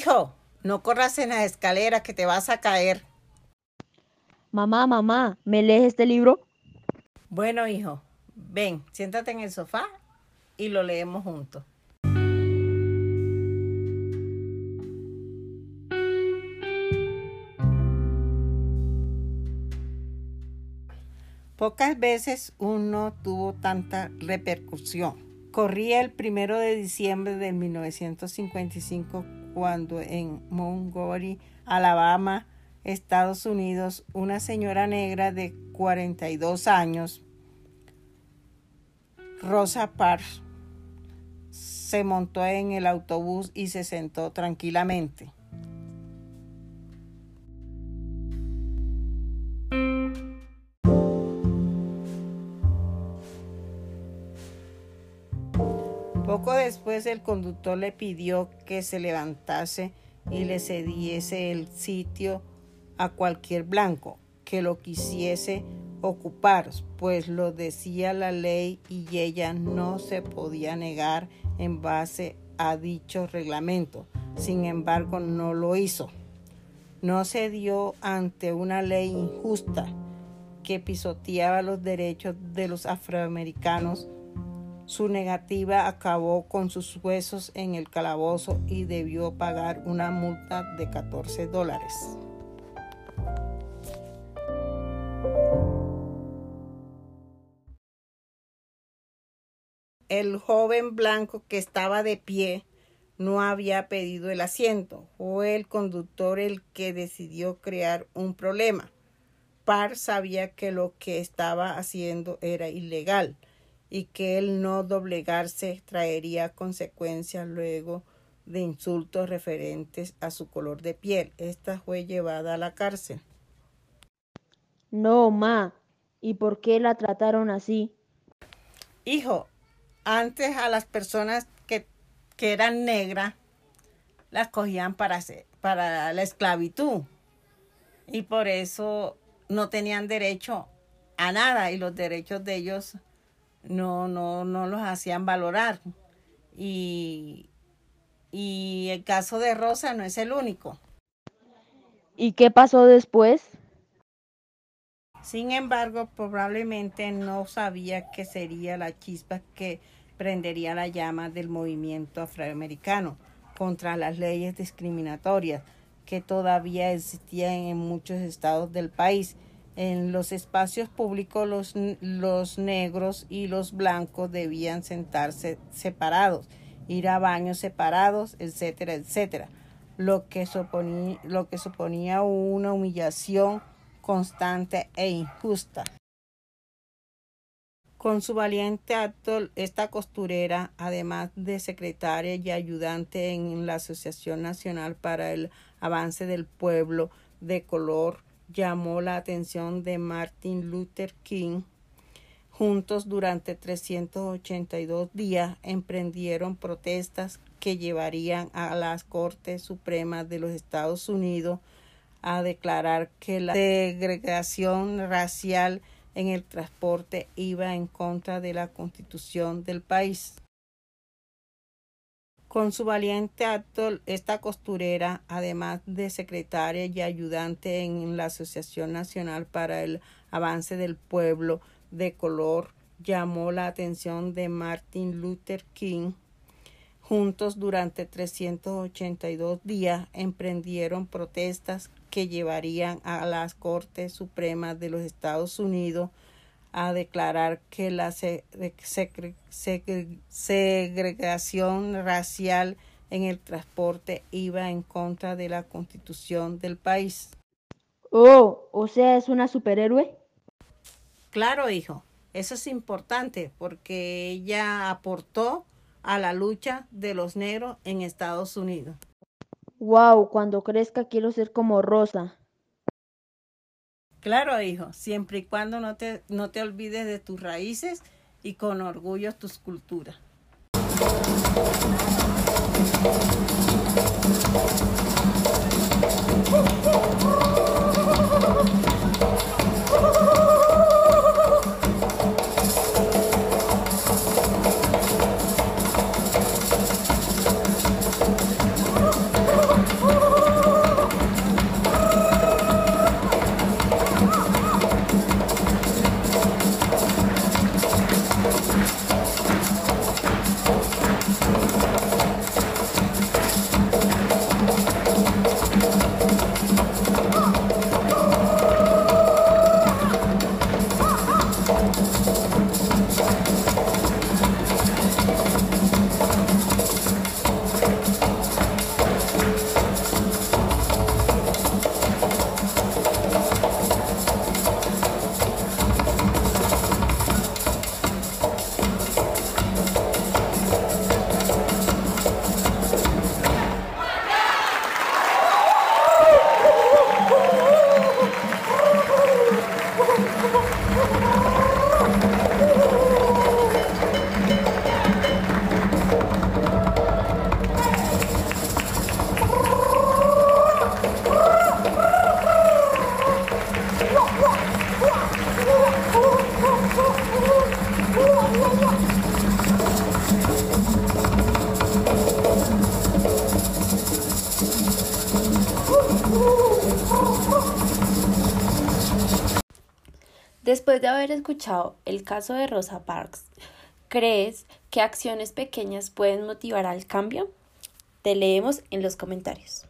Hijo, no corras en las escaleras que te vas a caer. Mamá, mamá, ¿me lees este libro? Bueno, hijo, ven, siéntate en el sofá y lo leemos juntos. Pocas veces uno tuvo tanta repercusión. Corría el primero de diciembre de 1955 cuando en Montgomery, Alabama, Estados Unidos, una señora negra de 42 años, Rosa Parks, se montó en el autobús y se sentó tranquilamente. Poco después el conductor le pidió que se levantase y le cediese el sitio a cualquier blanco que lo quisiese ocupar, pues lo decía la ley y ella no se podía negar en base a dicho reglamento. Sin embargo, no lo hizo. No se dio ante una ley injusta que pisoteaba los derechos de los afroamericanos su negativa acabó con sus huesos en el calabozo y debió pagar una multa de 14 dólares. El joven blanco que estaba de pie no había pedido el asiento. Fue el conductor el que decidió crear un problema. Parr sabía que lo que estaba haciendo era ilegal y que el no doblegarse traería consecuencias luego de insultos referentes a su color de piel. Esta fue llevada a la cárcel. No, ma. ¿Y por qué la trataron así? Hijo, antes a las personas que, que eran negras las cogían para, para la esclavitud y por eso no tenían derecho a nada y los derechos de ellos no, no, no los hacían valorar. Y, y el caso de Rosa no es el único. ¿Y qué pasó después? Sin embargo, probablemente no sabía que sería la chispa que prendería la llama del movimiento afroamericano contra las leyes discriminatorias que todavía existían en muchos estados del país en los espacios públicos los, los, negros y los blancos debían sentarse separados, ir a baños separados, etcétera, etcétera, lo que suponía, lo que suponía una humillación constante e injusta. Con su valiente acto, esta costurera, además de secretaria y ayudante en la Asociación Nacional para el Avance del Pueblo de Color, llamó la atención de Martin Luther King. Juntos durante 382 días emprendieron protestas que llevarían a las Cortes Supremas de los Estados Unidos a declarar que la segregación racial en el transporte iba en contra de la constitución del país. Con su valiente acto, esta costurera, además de secretaria y ayudante en la Asociación Nacional para el Avance del Pueblo de Color, llamó la atención de Martin Luther King. Juntos durante 382 días emprendieron protestas que llevarían a las Cortes Supremas de los Estados Unidos a declarar que la segregación racial en el transporte iba en contra de la constitución del país. Oh, o sea, es una superhéroe. Claro, hijo, eso es importante porque ella aportó a la lucha de los negros en Estados Unidos. Wow, cuando crezca quiero ser como Rosa. Claro, hijo, siempre y cuando no te, no te olvides de tus raíces y con orgullo tus culturas. Después de haber escuchado el caso de Rosa Parks, ¿crees que acciones pequeñas pueden motivar al cambio? Te leemos en los comentarios.